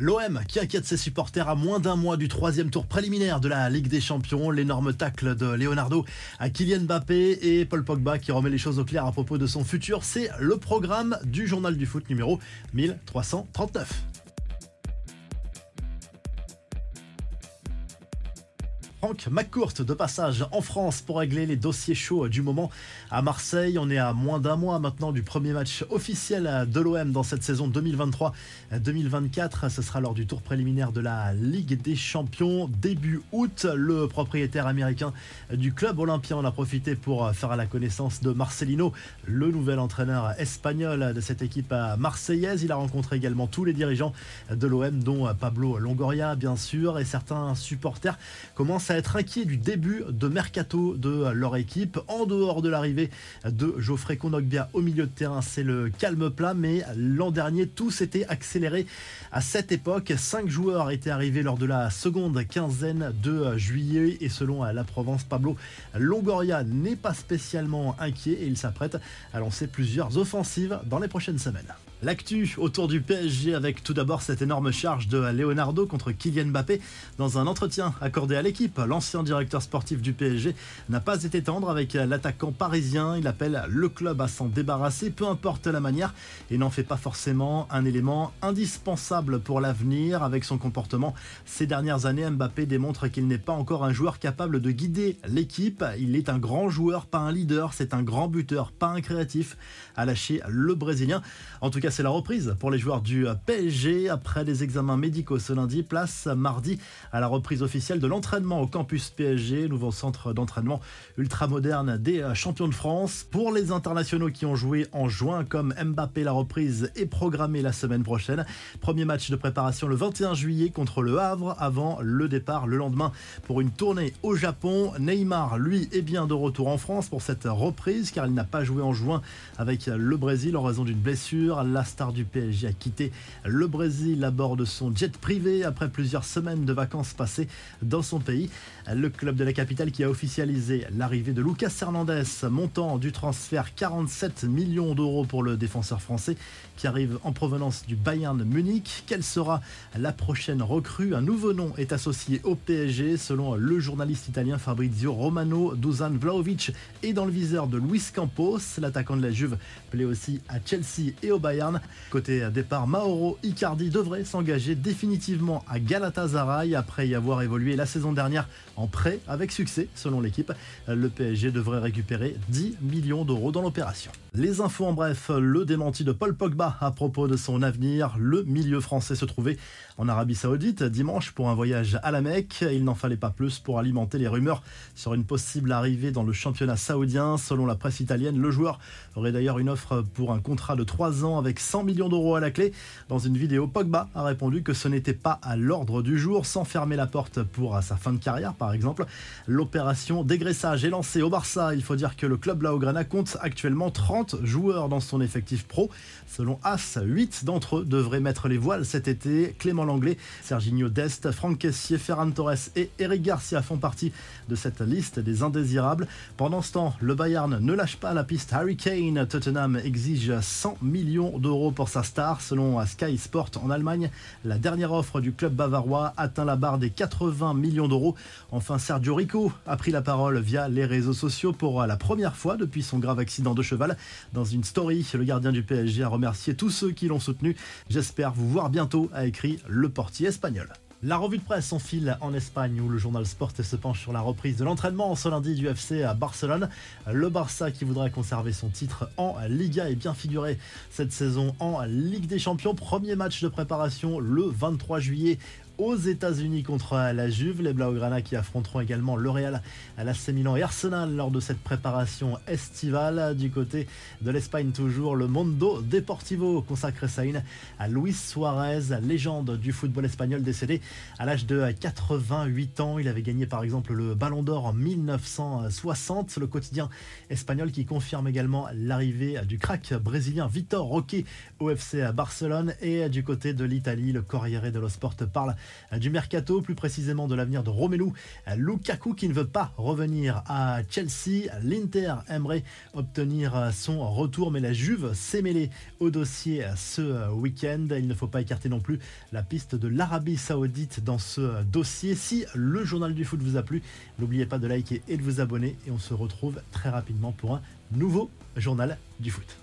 L'OM qui inquiète ses supporters à moins d'un mois du troisième tour préliminaire de la Ligue des Champions. L'énorme tacle de Leonardo à Kylian Mbappé et Paul Pogba qui remet les choses au clair à propos de son futur. C'est le programme du journal du foot numéro 1339. Franck McCourt de passage en France pour régler les dossiers chauds du moment à Marseille. On est à moins d'un mois maintenant du premier match officiel de l'OM dans cette saison 2023-2024. Ce sera lors du tour préliminaire de la Ligue des Champions début août. Le propriétaire américain du club olympien en a profité pour faire la connaissance de Marcelino, le nouvel entraîneur espagnol de cette équipe marseillaise. Il a rencontré également tous les dirigeants de l'OM dont Pablo Longoria bien sûr et certains supporters commencent être inquiet du début de mercato de leur équipe. En dehors de l'arrivée de Geoffrey Kondogbia au milieu de terrain, c'est le calme plat, mais l'an dernier, tout s'était accéléré à cette époque. Cinq joueurs étaient arrivés lors de la seconde quinzaine de juillet et selon la Provence, Pablo Longoria n'est pas spécialement inquiet et il s'apprête à lancer plusieurs offensives dans les prochaines semaines. L'actu autour du PSG avec tout d'abord cette énorme charge de Leonardo contre Kylian Mbappé dans un entretien accordé à l'équipe. L'ancien directeur sportif du PSG n'a pas été tendre avec l'attaquant parisien. Il appelle le club à s'en débarrasser, peu importe la manière, et n'en fait pas forcément un élément indispensable pour l'avenir. Avec son comportement ces dernières années, Mbappé démontre qu'il n'est pas encore un joueur capable de guider l'équipe. Il est un grand joueur, pas un leader. C'est un grand buteur, pas un créatif, a lâché le Brésilien. En tout cas, c'est la reprise pour les joueurs du PSG. Après les examens médicaux ce lundi, place mardi à la reprise officielle de l'entraînement au campus PSG, nouveau centre d'entraînement ultra moderne des champions de France. Pour les internationaux qui ont joué en juin, comme Mbappé, la reprise est programmée la semaine prochaine. Premier match de préparation le 21 juillet contre le Havre avant le départ le lendemain pour une tournée au Japon. Neymar, lui, est bien de retour en France pour cette reprise car il n'a pas joué en juin avec le Brésil en raison d'une blessure. Star du PSG a quitté le Brésil à bord de son jet privé après plusieurs semaines de vacances passées dans son pays. Le club de la capitale qui a officialisé l'arrivée de Lucas Hernandez, montant du transfert 47 millions d'euros pour le défenseur français qui arrive en provenance du Bayern Munich. Quelle sera la prochaine recrue? Un nouveau nom est associé au PSG selon le journaliste italien Fabrizio Romano. Dusan Vlaovic est dans le viseur de Luis Campos. L'attaquant de la Juve plaît aussi à Chelsea et au Bayern. Côté départ, Mauro Icardi devrait s'engager définitivement à Galatasaray après y avoir évolué la saison dernière en prêt avec succès selon l'équipe. Le PSG devrait récupérer 10 millions d'euros dans l'opération. Les infos en bref, le démenti de Paul Pogba à propos de son avenir. Le milieu français se trouvait en Arabie Saoudite dimanche pour un voyage à la Mecque. Il n'en fallait pas plus pour alimenter les rumeurs sur une possible arrivée dans le championnat saoudien. Selon la presse italienne, le joueur aurait d'ailleurs une offre pour un contrat de 3 ans avec 100 millions d'euros à la clé. Dans une vidéo, Pogba a répondu que ce n'était pas à l'ordre du jour, sans fermer la porte pour sa fin de carrière par exemple. L'opération dégraissage est lancée au Barça. Il faut dire que le club Blaugrana compte actuellement 30 joueurs dans son effectif pro. Selon AS, 8 d'entre eux devraient mettre les voiles cet été. Clément Langlais, Serginho Dest, Franck Kessier, Ferran Torres et Eric Garcia font partie de cette liste des indésirables. Pendant ce temps, le Bayern ne lâche pas la piste Harry Kane. Tottenham exige 100 millions d'euros pour sa star. Selon Sky Sport en Allemagne, la dernière offre du club bavarois atteint la barre des 80 millions d'euros. Enfin, Sergio Rico a pris la parole via les réseaux sociaux pour la première fois depuis son grave accident de cheval. Dans une story, le gardien du PSG a remercié tous ceux qui l'ont soutenu. J'espère vous voir bientôt, a écrit le portier espagnol. La revue de presse s'enfile en Espagne où le journal Sport se penche sur la reprise de l'entraînement ce lundi du FC à Barcelone. Le Barça qui voudrait conserver son titre en Liga et bien figurer cette saison en Ligue des Champions. Premier match de préparation le 23 juillet aux États-Unis contre la Juve. Les Blaugrana qui affronteront également le Real, l'AC Milan et Arsenal lors de cette préparation estivale. Du côté de l'Espagne, toujours le Mondo Deportivo consacre sa une à Luis Suarez, légende du football espagnol décédé à l'âge de 88 ans. Il avait gagné par exemple le Ballon d'Or en 1960. Le quotidien espagnol qui confirme également l'arrivée du crack brésilien Vitor Roque au FC Barcelone. Et du côté de l'Italie, le Corriere dello Sport parle du mercato, plus précisément de l'avenir de Romelu Lukaku qui ne veut pas revenir à Chelsea. L'Inter aimerait obtenir son retour, mais la Juve s'est mêlée au dossier ce week-end. Il ne faut pas écarter non plus la piste de l'Arabie Saoudite dans ce dossier. Si le journal du foot vous a plu, n'oubliez pas de liker et de vous abonner et on se retrouve très rapidement pour un nouveau journal du foot.